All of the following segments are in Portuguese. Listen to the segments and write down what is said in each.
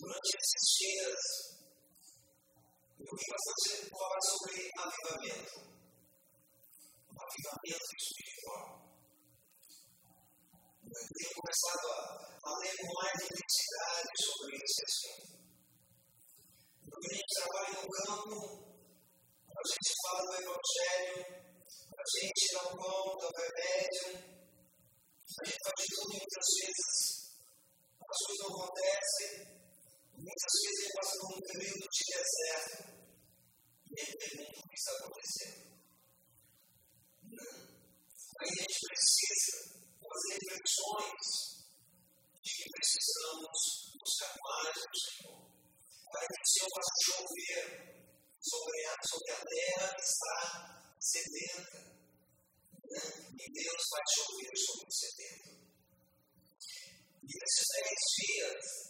Durante esses dias, eu vi bastante falar sobre avivamento. Um avivamento espiritual. Eu tenho começado a, a ler com mais intensidade sobre esse assunto. Quando a gente trabalha no campo, a gente fala do Evangelho, a gente dá um conta, o remédio, a gente faz tudo muitas vezes, as coisas não acontecem, Muitas vezes ele passa por um período de deserto e ele pergunta o que está acontecendo. Aí a gente precisa fazer reflexões de que precisamos buscar mais do Senhor. Para que o Senhor faça chover sobre a, sobre a terra que está sedenta. Né? E Deus vai chover sobre o sedento. E nesses dez dias,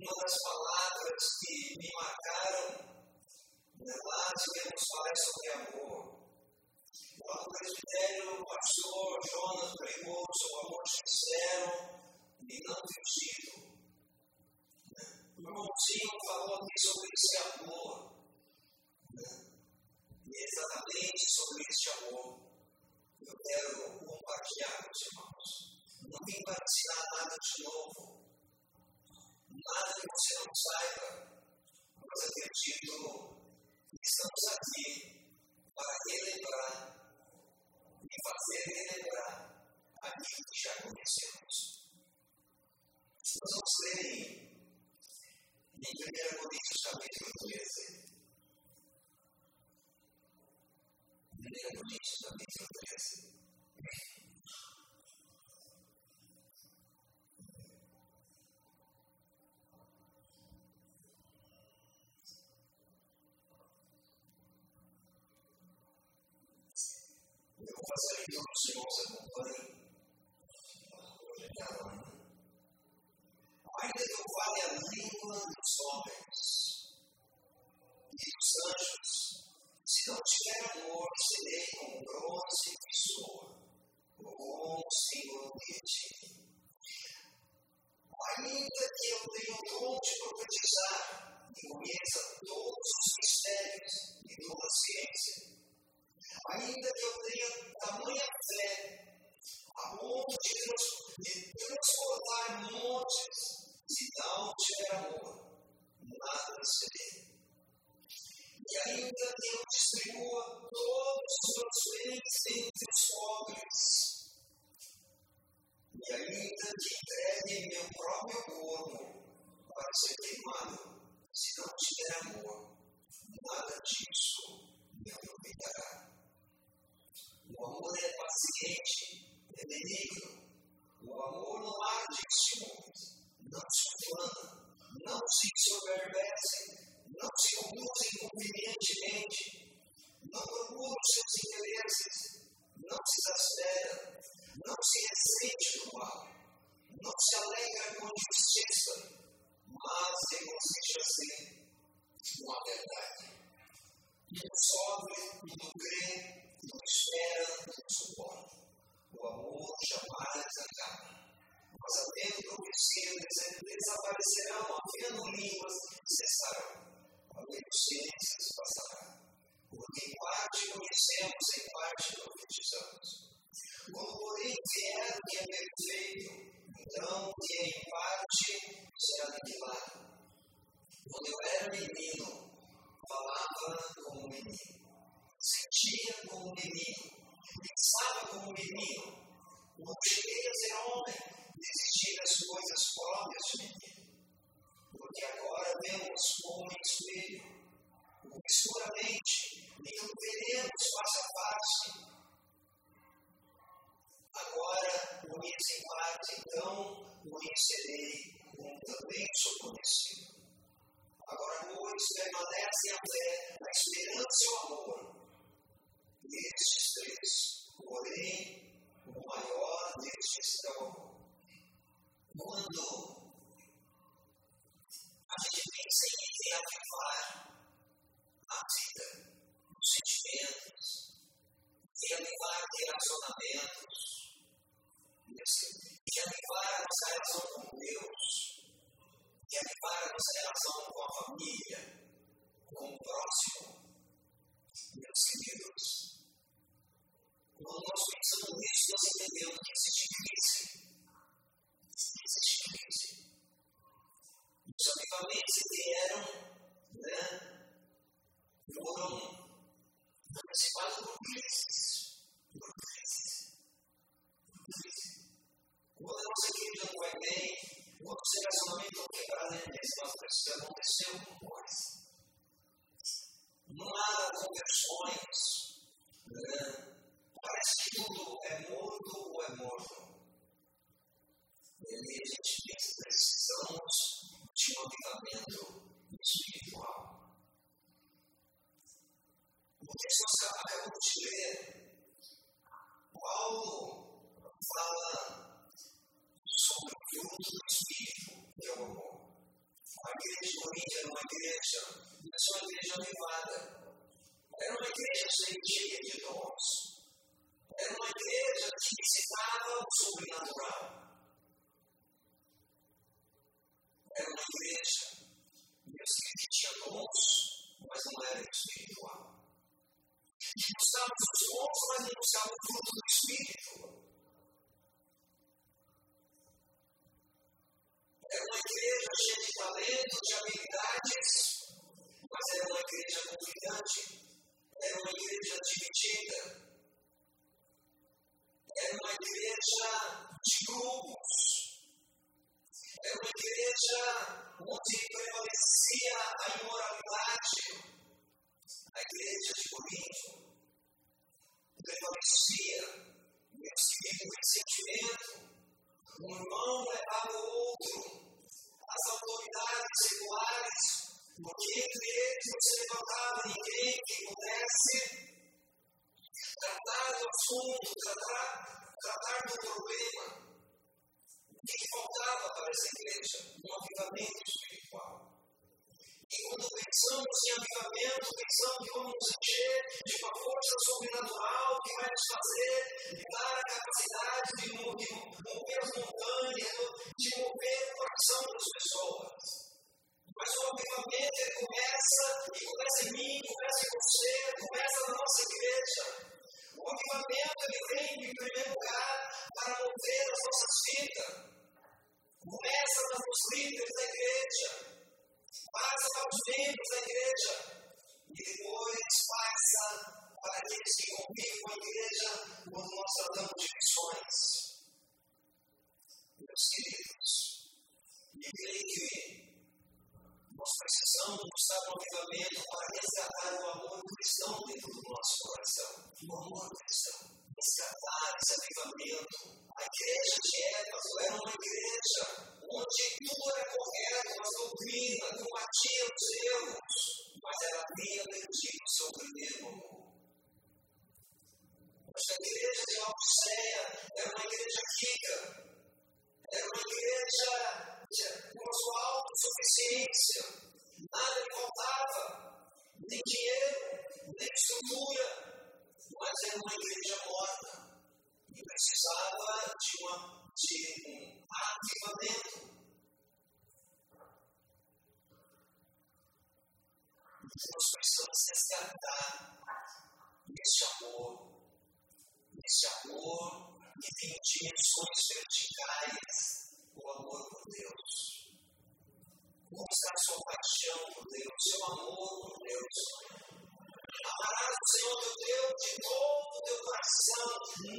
uma das palavras que me marcaram né, lá tivemos falar sobre amor. O presbitério, o pastor Jonas pregou sobre o amor sincero e não fingido. O irmãozinho falou aqui sobre esse amor. Né? E exatamente sobre esse amor eu quero compartilhar com os irmãos. Não vim ensinar nada de novo nada que você não saiba, mas acredito que estamos aqui para relembrar e fazer relembrar aquilo que já conhecemos. Nós vamos ler em, em 1 Coríntios capítulo 13. 1 Coríntios capítulo 13. Faça que os irmãos acompanhem. Ainda que eu fale a língua dos homens e dos anjos, se não tiver amor, serei como bronze que soa, como singularmente. Ainda que eu tenha o dom de profetizar e conheça todos os mistérios e toda a ciência, ainda que eu tenha tamanha fé, a ponto de, transportar montes, se não tiver amor, nada serei. E ainda que eu distribua todos os meus bens entre os pobres, e ainda que entregue meu próprio corpo para ser queimado, se não tiver amor, nada disso me aproveitará. O amor é paciente, é benigno. O amor não arde ciúmes, não se ufana, não se soberbece, não se conduz inconvenientemente, não procura os seus interesses, não se exaspera, não se ressente do mal, não se alegra com injustiça, mas regocija-se com a verdade. Não sofre, não crê, não espera, não suporta. O amor jamais acaba. Mas havendo profecia, desaparecerão, havendo línguas, cessarão. Havendo ciências, passará. Porque em parte conhecemos, em parte profetizamos. Quando, porém, vier o que é perfeito, então o que é em parte será aniquilado. Quando eu era menino, falava como menino sentia como menino, pensava como menino. Não cheguei a ser homem, desisti das coisas próprias menino. Porque agora vemos como um espelho, obscuramente, então veremos face a face. Agora conheço em parte, então conhecerei como também sou conhecido. Agora, pois, permanecem a fé, a esperança e o amor relação com a família, avivamento espiritual. O texto nós acabamos de ler, Paulo fala sobre o fruto do Espírito, que é o amor. A igreja era uma igreja, é só uma igreja avivada. Era uma igreja cheia de dons. Era uma igreja que visitava o sobrenatural. Era uma igreja, Que tinha dons, mas não era espiritual. Buscava os dons, mas não buscava o fruto do Espírito. Era uma igreja cheia de talentos, de habilidades, mas era uma igreja confiante. Era uma igreja dividida. Era uma igreja de grupos. Era uma igreja onde prevalecia a imoralidade. A igreja de Corinto prevalecia o ressentimento. Um irmão levava o outro as autoridades seculares, porque entre eles não se levantava ninguém que pudesse tratar do assunto, tratar, tratar do problema. O que faltava para essa igreja? Um avivamento espiritual. E quando pensamos em avivamento, pensamos que vamos nos encher de uma força sobrenatural que vai nos fazer dar a capacidade de mover as montanhas, de mover o coração das pessoas. Mas o avivamento começa, e começa em mim, começa em você, começa na nossa igreja. O avivamento ele vem, em primeiro lugar, para mover as nossas vidas. Começa nos líderes da igreja passa para os membros da igreja e depois passa para aqueles que convivem com a igreja quando nós tratamos de missões. Meus queridos, e creio que nós precisamos buscar um avivamento para resgatar o amor cristão dentro do nosso coração. O amor cristão. Resgatar esse avivamento a igreja de Éfeso era uma igreja onde tudo era correto, as doutrinas, combatia os erros, mas ela havia perdido o seu primeiro amor. Mas a igreja de Laodiceia era uma igreja rica, era uma igreja com a sua autossuficiência, nada lhe faltava, nem dinheiro, nem estrutura, mas era uma igreja morta e precisava de, uma, de um avivamento. Nós precisamos resgatar esse amor, esse amor que tem dimensões verticais, o amor por Deus. A sua paixão por Deus, seu amor por Deus? Amarás o Senhor teu Deus de todo o teu coração.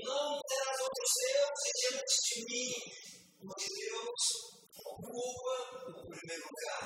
Não terás outros deuses diante de mim. Porque Deus ocupa o primeiro lugar.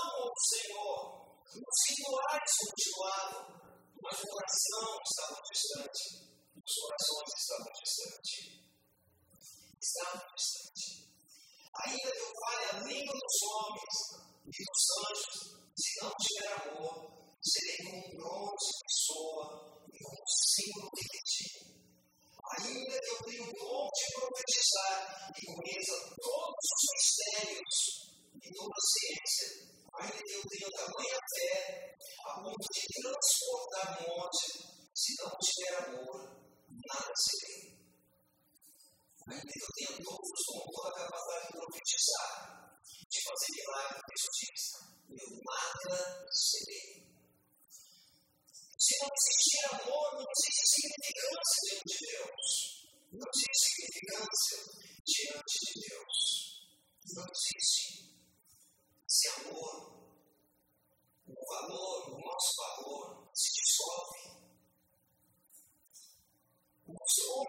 Submissão ao Senhor. Os rituais continuavam, mas o coração estava distante. Os corações estavam distantes está distante. Ainda que eu fale a língua dos homens e dos anjos, se não tiver amor, serei como um bronze que soa e como um símbolo repetido. Ainda que eu tenha o dom de profetizar e conheça todos os mistérios e toda a ciência, ainda que eu tenha tamanha fé a ponto de transportar monte, se não tiver amor, nada serei. Ainda que eu tenha todos com toda a capacidade de profetizar, de fazer milagres de justiça, eu nada serei. Se não existir amor, não existe significância diante de Deus. Não existe significância diante de Deus. Não existe. Esse amor, o valor, o nosso valor, se dissolve. O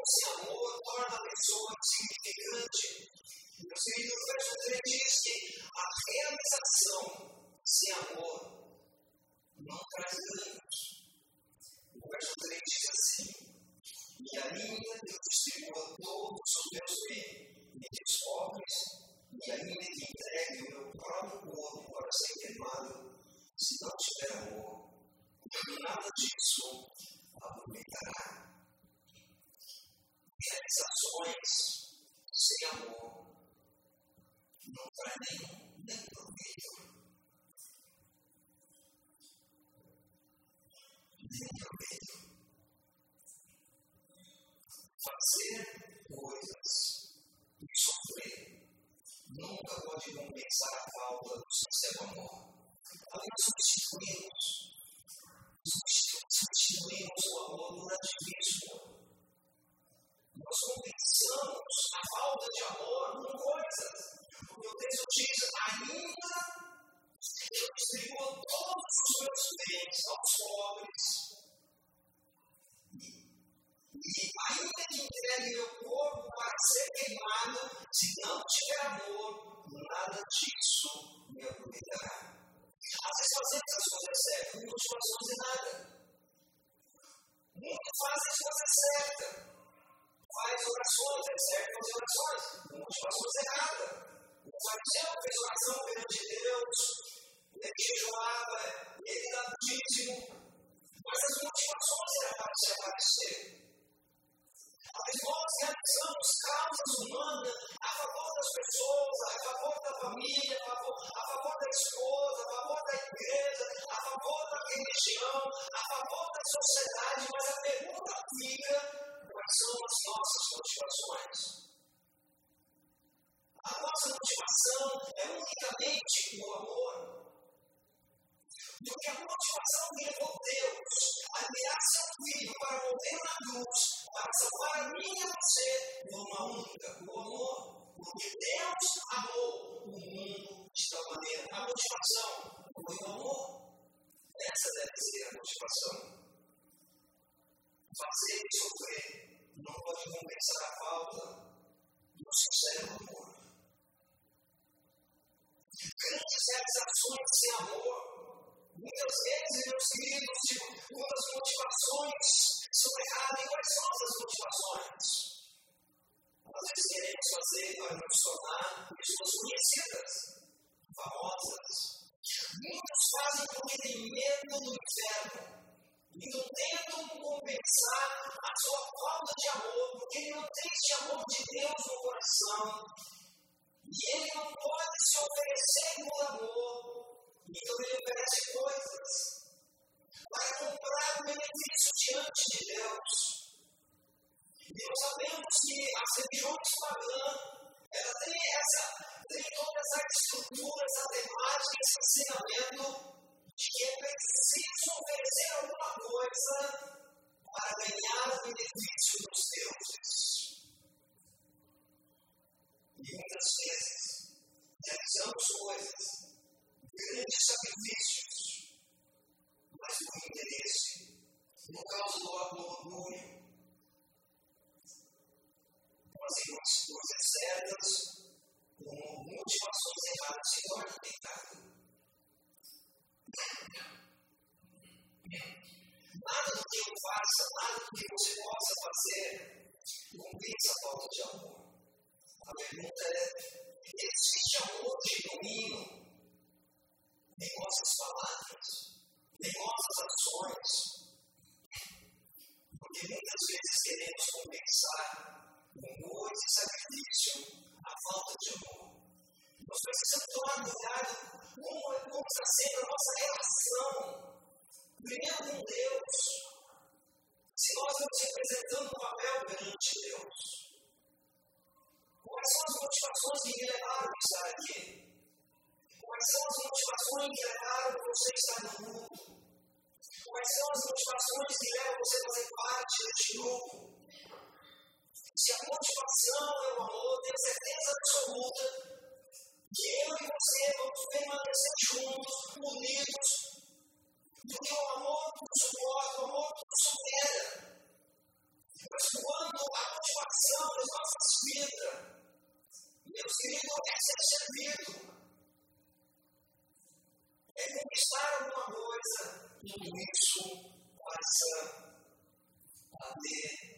sem amor torna a pessoa querido, o verso 3 diz que a realização sem amor não traz ganhos. O verso 3 diz assim: E ainda eu distribua todos os meus bens entre os pobres, e ainda que entregue o meu próprio corpo para ser queimado, se não tiver amor, nada disso aproveitará realizações sem amor não traz nenhum, nem proveito. Nem proveito. Fazer coisas nunca pode compensar a falta do sincero amor. Podemos substituí-los. Substituímos o amor por ativismo nós compensamos a falta de amor com coisas. Porque o texto diz: ainda eu distribuo todos os meus bens aos pobres. E ainda que entregue meu ser queimado, se não tiver amor, nada disso me aproveitará. Às vezes fazemos as coisas certas, não motivações de nada. Muitos fazem as coisas certas faz orações, é certo fazer orações, motivações erradas. O fariseu fez oração perante Deus, ele jejuava, ele dava dízimo, mas as motivações eram para se aparecer. Mas nós realizamos causas humanas a favor das pessoas, a favor da família, a favor, a favor da esposa, a favor da igreja, a favor da religião, a favor da sociedade, mas a pergunta fica Quais são as nossas motivações? A nossa motivação é unicamente o amor. Porque a motivação levou Deus a enviar seu filho para morrer na cruz, para salvar a mim e a você, foi uma única, o amor. Porque Deus amou o mundo de tal maneira. A motivação foi o amor. Essa deve ser a motivação. Fazer e sofrer não pode compensar a falta do sincero amor. Grandes realizações sem amor. Muitas vezes, meus queridos, uma das motivações são erradas. E quais são essas motivações? Às vezes queremos fazer para nos tornar pessoas conhecidas, famosas. Muitos fazem porque têm medo do inferno. E não tentam compensar a sua falta de amor, porque ele não tem esse amor de Deus no coração. E ele não pode se oferecer por amor. Então ele oferece coisas para comprar o benefício diante de Deus. E nós sabemos que as religiões pagãs, ela tem, essa, tem toda essa estrutura, essa temática, esse ensinamento de que é preciso oferecer alguma coisa para ganhar o benefício dos deuses. E muitas vezes realizamos coisas, grandes sacrifícios, mas por interesse, no caso do orgulho, fazendo as coisas certas, com motivações erradas, se torna pecado. Nada do que eu faça, nada do que você possa fazer, compensa a falta de amor. A pergunta é: existe amor genuíno em nossas palavras, em nossas ações? Porque muitas vezes queremos compensar com esse sacrifício, a falta de amor. Nós precisamos tomar cuidado como, como está sendo a nossa relação, primeiro com Deus, se nós estamos representando um papel perante Deus. Quais são as motivações que me levaram a estar aqui? Quais são as motivações que levaram você a estar no mundo? Quais são as motivações que levam você a fazer parte deste grupo? Se a motivação é o amor, tenho certeza absoluta que eu e você vamos permanecer juntos, unidos, porque o amor suporta, o amor supera. Mas quando a motivação das nossas vidas, meus queridos, é ser servido, conquistar alguma coisa, tudo isso passa a ter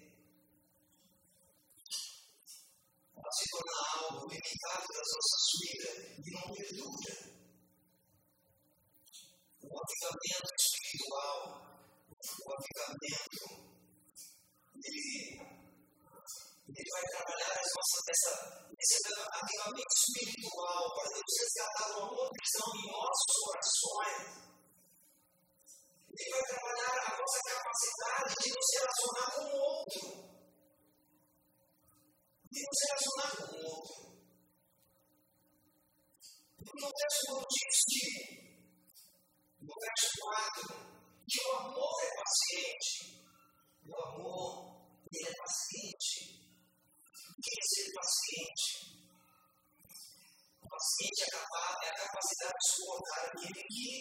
se tornar algo limitado das nossas vidas e não perdura. O avivamento espiritual, o avivamento, ele, ele vai trabalhar as nossas, essa, esse avivamento espiritual para Deus resgatar uma visão em nossos corações. Ele vai trabalhar a nossa capacidade de nos relacionar com o outro e nos relacionar com o outro. Porque o texto não diz que, no verso 4, que o amor é paciente. O amor, ele é paciente. É ser paciente? O paciente é, capaz, é a capacidade de suportar aquele que,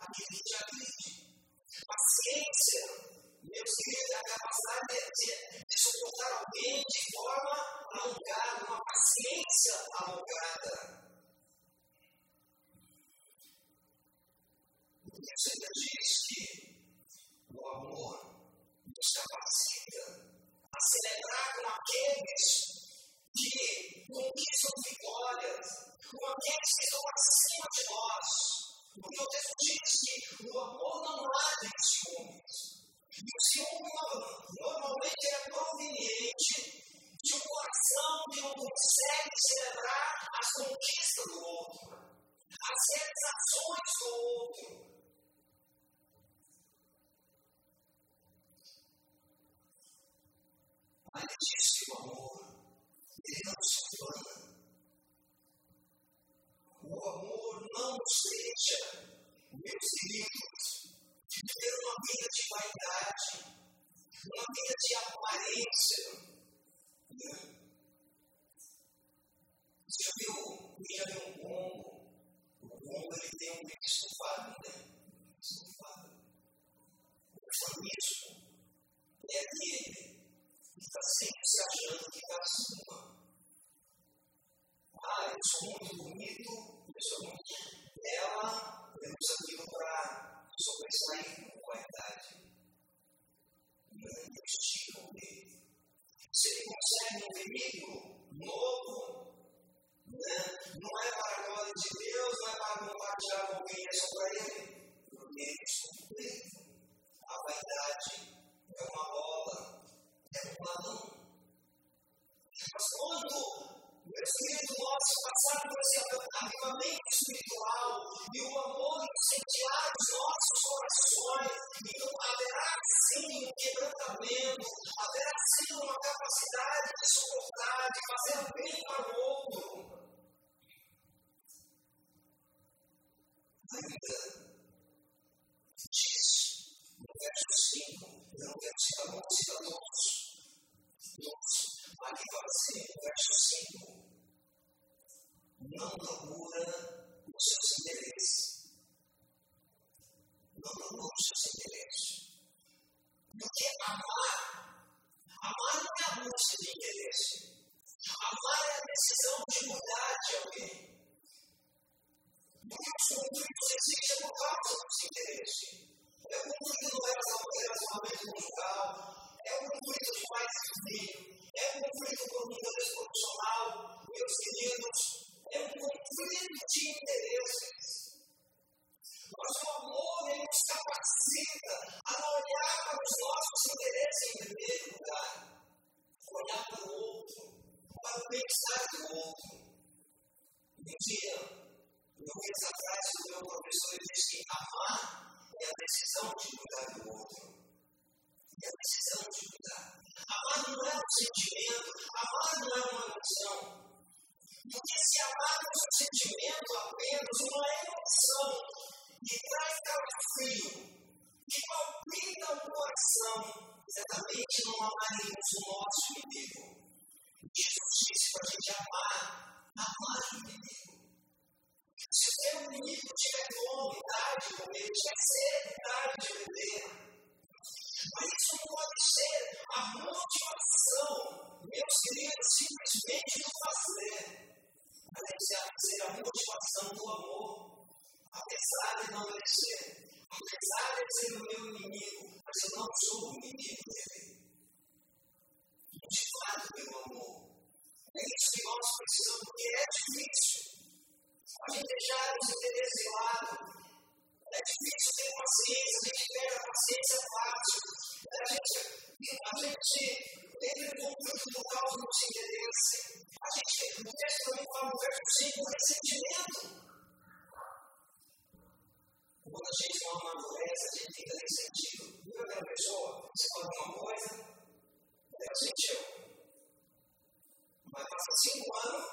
aquele que te agride. Paciência meus queridos, a capacidade de, de suportar alguém de forma alongada, uma paciência alongada. O Senhor diz que o amor nos capacita a celebrar com aqueles que conquistam vitórias, com aqueles que estão acima de nós. Porque o texto diz que o amor não age em ciúmes. E o ciúme normalmente é proveniente de um coração que não consegue celebrar as conquistas do outro, as realizações do outro. meus queridos, viver uma vida de vaidade, uma vida de aparência. Você viu o William Bongo? O Bongo ele tem um bico estufado, né? Estufado. O fanismo é aquele que está sempre se achando que está acima. Ah, eu sou muito bonito, eu sou muito eu uso aquilo para sobressair com qualidade. Não investigam nele. Se ele consegue um veículo novo, né? não é para a glória de Deus, não é para compartilhar com alguém, é só para ele. Porque ele é A vaidade é uma bola, é um balão. Mas quando o Espírito nosso por esse avivamento espiritual e o amor incendiar os nossos corações, então haverá sim um quebrantamento, haverá sim uma capacidade de suportar, de fazer bem para o outro. Ainda diz no verso 5, não quero citar muitos, citar todos. Aqui fala assim, verso 5 não procura os seus interesses. Não procura os seus interesses. Porque amar, amar não é a busca de interesse. Amar é a decisão de mudar de alguém. Porque os conflitos existem por causa dos interesses. É o conflito no relacionamento conjugal, é o conflito de pais e filhos, é o conflito profissional, meus queridos é um conflito de interesses. Mas o amor ele nos capacita a olhar para os nossos interesses em primeiro lugar, olhar para o outro, para o bem-estar do outro. Um dia, no mês atrás, o meu professor disse que amar é a decisão de cuidar do outro. É a decisão de cuidar. Amar não é um sentimento, amar não é uma emoção. Porque se amarmos o sentimento apenas uma emoção que traz calafrio, que palpita o coração, certamente não amaremos o nosso inimigo. Jesus disse para a gente amar, amar o inimigo. Se o seu inimigo tiver vontade de comer, tiver sede de beber, mas isso não pode ser a motivação, meus queridos, simplesmente do fazer ser a motivação do amor. Apesar de não merecer, apesar de ser o meu inimigo, mas eu não sou o inimigo dele. Motivado pelo amor. É isso que nós precisamos, porque é difícil. A gente deixar os interesses de lado. É difícil ter paciência, a gente perde a paciência fácil. A gente, a gente entra em conflito por causa dos interesses. A gente, o texto também fala no verso 5, ressentimento. Quando a gente não amadurece, a gente fica ressentido. Viu aquela pessoa? Você fala uma coisa, ela sentiu. Mas passa cinco anos,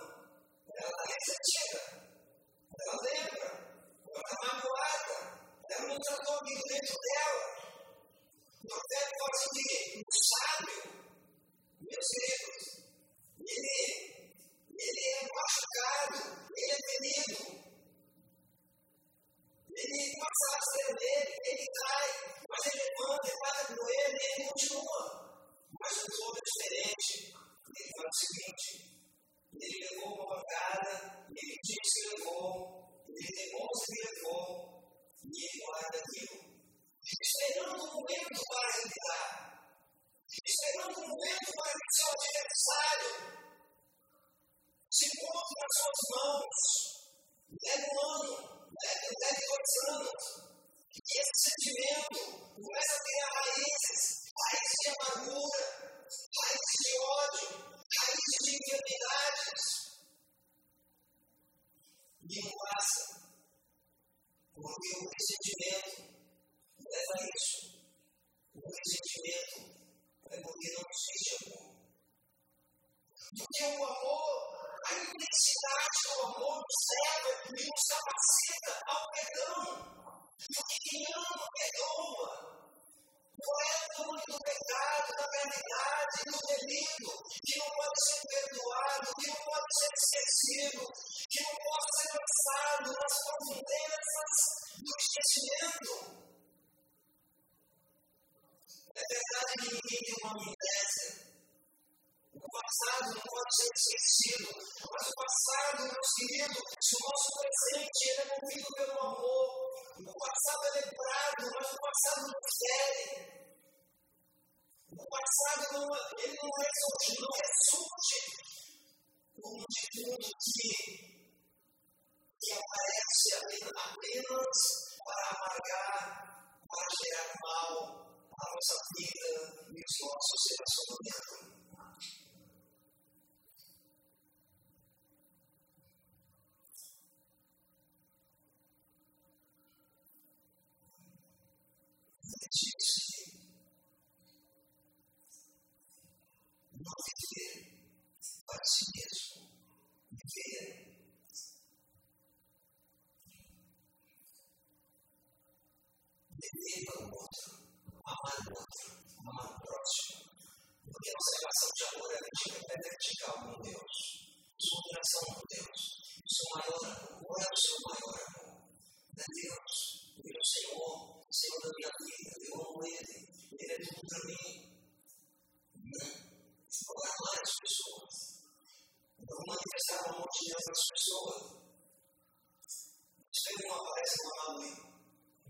ela está ressentida. Ela lembra. Ela está magoada. Ela não tratou aquilo dentro dela. O profeta fala assim: o sábio, meus queridos, ele ele é machucado, ele é ferido. Ele passa a ser dele, ele cai, mas ele levanta, ele com ele e ele continua. Mas o outro é diferente. Ele fala o seguinte: ele levou uma pancada, ele disse que levou, ele que levou, e guarda aquilo. Esperando o momento para evitar, esperando o momento para que seu adversário se encontra nas suas mãos, leva um ano, leva dois anos, filme que, que aparece apenas para amargar, para gerar mal à nossa vida e os nossos relacionamentos. não viver para si mesmo. amar o próximo. Porque a nossa relação de amor é vertical com Deus. Sua oração com Deus. Seu maior amor. Qual é o seu maior amor? É Deus. Ele é o Senhor. O Senhor da minha vida. Eu amo Ele. Ele é tudo para mim. Agora amar as pessoas. Não manifestar o amor de Deus nas pessoas. Isso aí não aparece na Maui.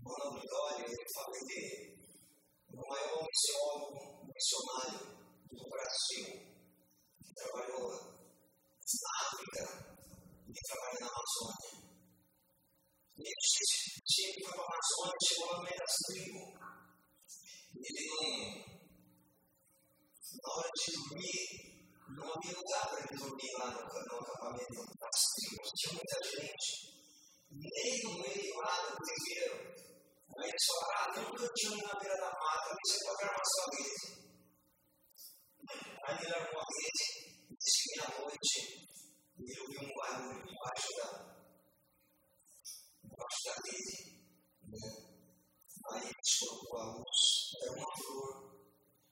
Quando ele olha, ele fala Ele o maior missionário, missionário do Brasil, que trabalhou na África e trabalha na Amazônia. E ele chegou para a Amazônia, chegou no meio das tribos. Ele não. Na hora de dormir, não havia lugar para ele dormir lá no, no acampamento das tribos. Tinha muita gente. Nem no meio lá do primeiro Aí eles falaram, ah, tem um cantinho na beira da mata, você pode armar sua rede. Aí ele armou a rede, disse que à noite ele ouviu um barulho embaixo da, embaixo da rede. Né? Aí eles colocou a luz, era uma flor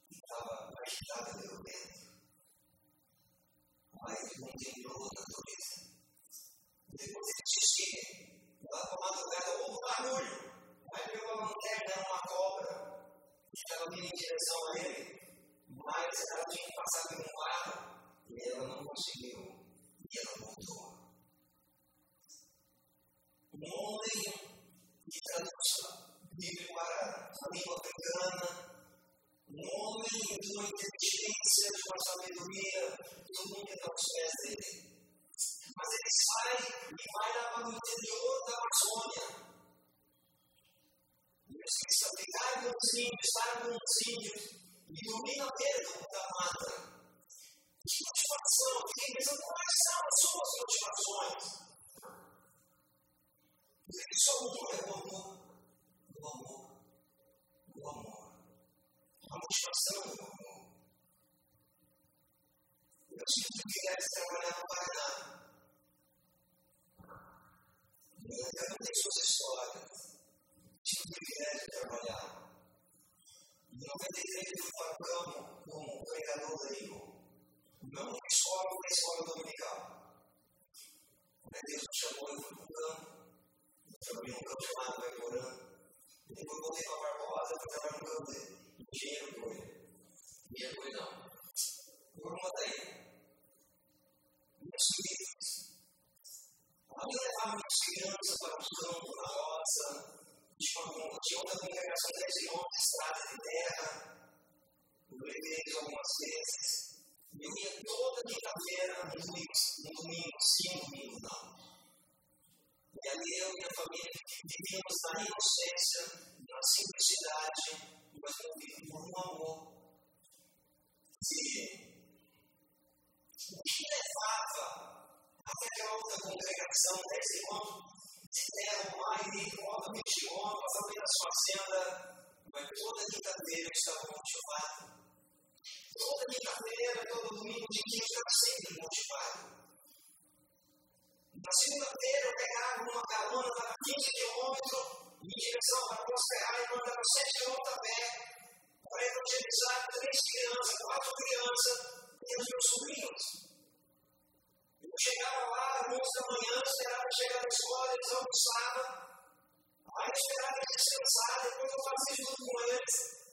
que estava agitada pelo vento. Aí ele não contemplou a natureza. Depois ele disse que, lá na madrugada, houve um barulho. Aí veio uma mulher, né, uma cobra, que estava vindo em direção a ele, mas ela tinha que passar um lado e ela não conseguiu. E ela voltou. Um homem de tradução para a língua africana, um homem de uma inteligência, de uma sabedoria, todo mundo está aos pés dele. Mas ele sai e vai lá para o interior da Amazônia precisa brigar com os índios, estar com os índios, ilumina dentro da mata. Que motivação, queridos? Quais são as suas motivações? Porque só mudou é o amor, o amor, o amor. A motivação o amor. Eu sinto que queres trabalhar no Paraná. Eu não tenho suas histórias que privilégio trabalhar. Não é direito facão como pregador leigo. Não escola para a escola dominical. Mas Deus me chamou e fui para um campo. Eu trabalhei num campo chamado Verborã. Depois eu voltei para Barbosa e fui trabalhar no campo dele. Engenheiro de coelho. Engenheiro de não. Por uma daí. Meus filhos. Alguém levava as crianças para o campo, na roça, descontente, outras congregações região estrada de terra. Eu levei eles algumas vezes. Eu ia toda quinta-feira, no domingo, no domingo, sim, domingo não. E ali eu e a família vivíamos na inocência, na simplicidade, mas movido por um amor. E o que levava até aquela a outra congregação, nesse encontro, estiveram lá e obviamente homem, passando pela sua senda, mas toda quinta-feira está motivado. Toda quinta-feira, todo domingo de quinta, está sempre motivado. Na segunda-feira, eu pegava uma carona para 15 quilômetros em direção para prosperar e mandava 7 quilômetros a pé para evangelizar três crianças, quatro crianças e os meus sobrinhos chegava lá às duas da manhã, esperava chegar na escola, eles almoçavam. Aí esperava descansar, depois eu fazia tudo com eles.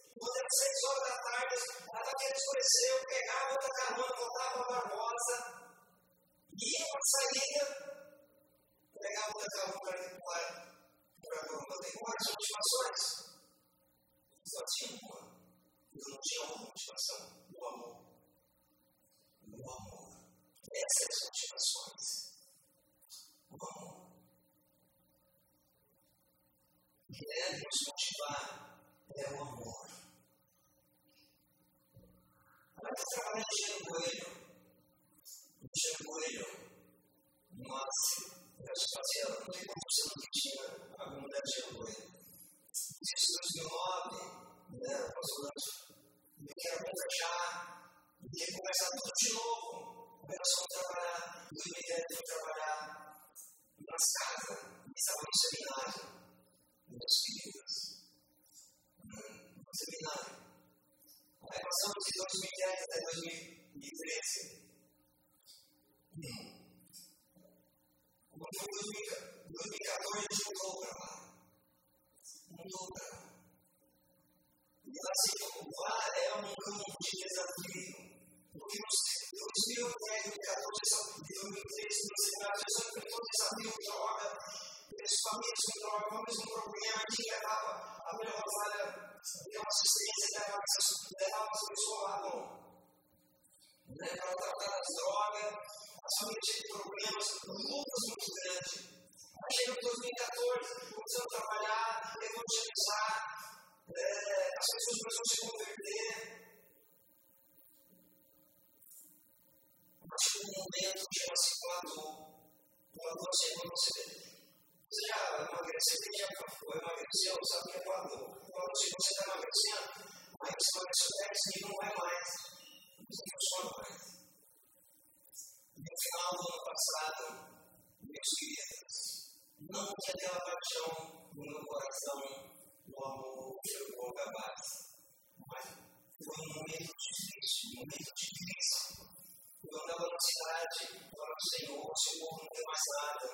verdade, o Senhor, se o povo não tem mais nada,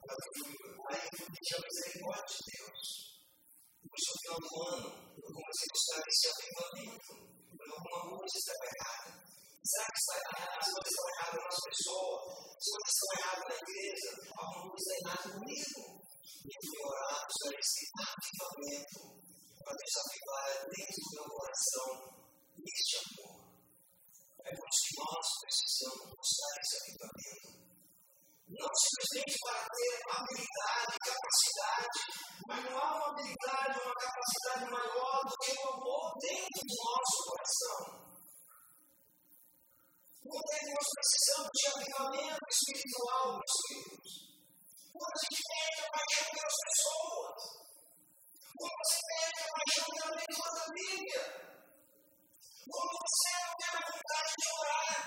Para o filho, aí eu pedi a misericórdia de Deus. Por isso, no final do ano, eu comecei a buscar esse avivamento. Alguma coisa está errada. Será que está errada? As coisas estão erradas nas pessoas? As coisas estão erradas na igreja? Alguma coisa está errada comigo? E eu fui orar sobre esse avivamento para desafiar dentro do meu coração este amor. É Leva-nos de nós precisamos mostrar esse avivamento. Não simplesmente para ter é habilidade, capacidade, mas não há uma habilidade, uma capacidade maior do que o amor dentro do nosso coração. Porque nós precisamos de avivamento espiritual, meus filhos, Quando a gente perde a paixão pelas pessoas, quando você a paixão pela mesma Bíblia, quando você não tem a vontade de orar,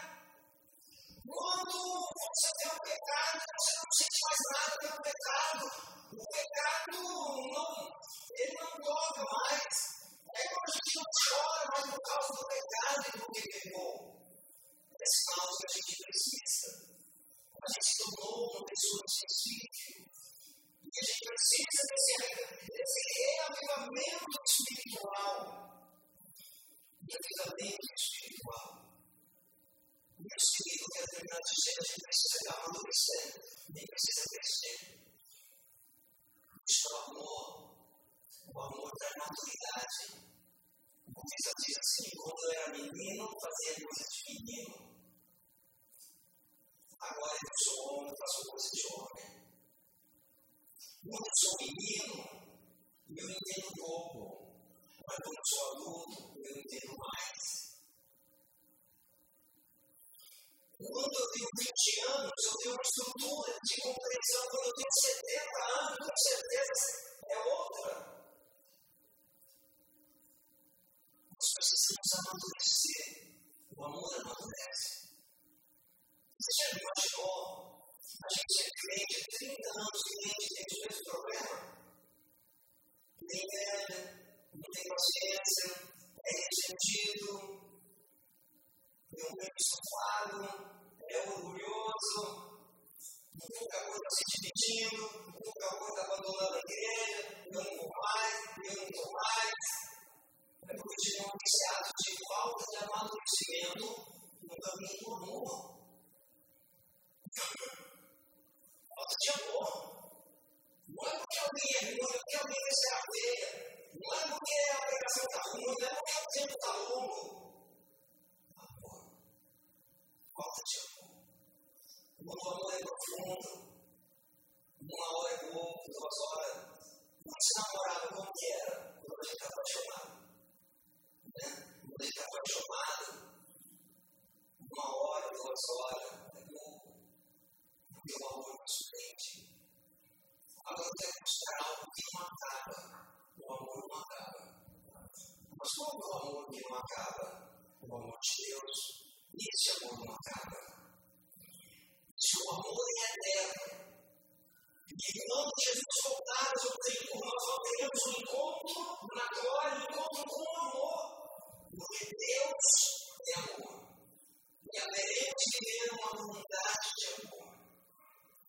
quando você tem um pecado, você não sente mais nada pelo pecado, o pecado não, ele não toca Thank you. Amor de Deus. Esse amor não acaba. Se o amor é eterno, e quando Jesus voltar, nós teremos um encontro na glória, um encontro com o amor. Porque Deus é amor. E haveremos de viver uma comunidade de amor.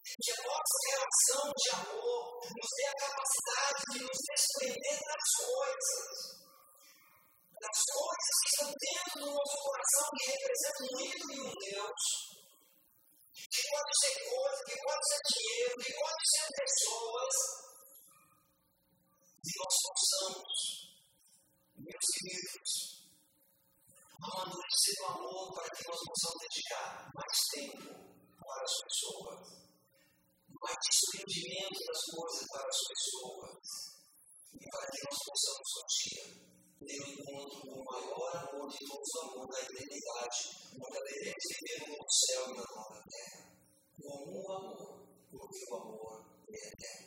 Que a nossa relação de amor nos dê a capacidade de nos desprender das coisas. Das coisas que estão dentro do nosso coração que representam um ídolo e um Deus. Que pode ser coisa, que pode ser dinheiro, que pode ser pessoas, e nós possamos, meus queridos, amadurecer o amor para que nós possamos dedicar mais tempo para as pessoas, mais desprendimento das coisas para as pessoas, e para que nós possamos um tem um encontro com amor de onde nos amor da eternidade, onde haveremos de ver no céu e na nova terra, com um amor, porque o amor é eterno.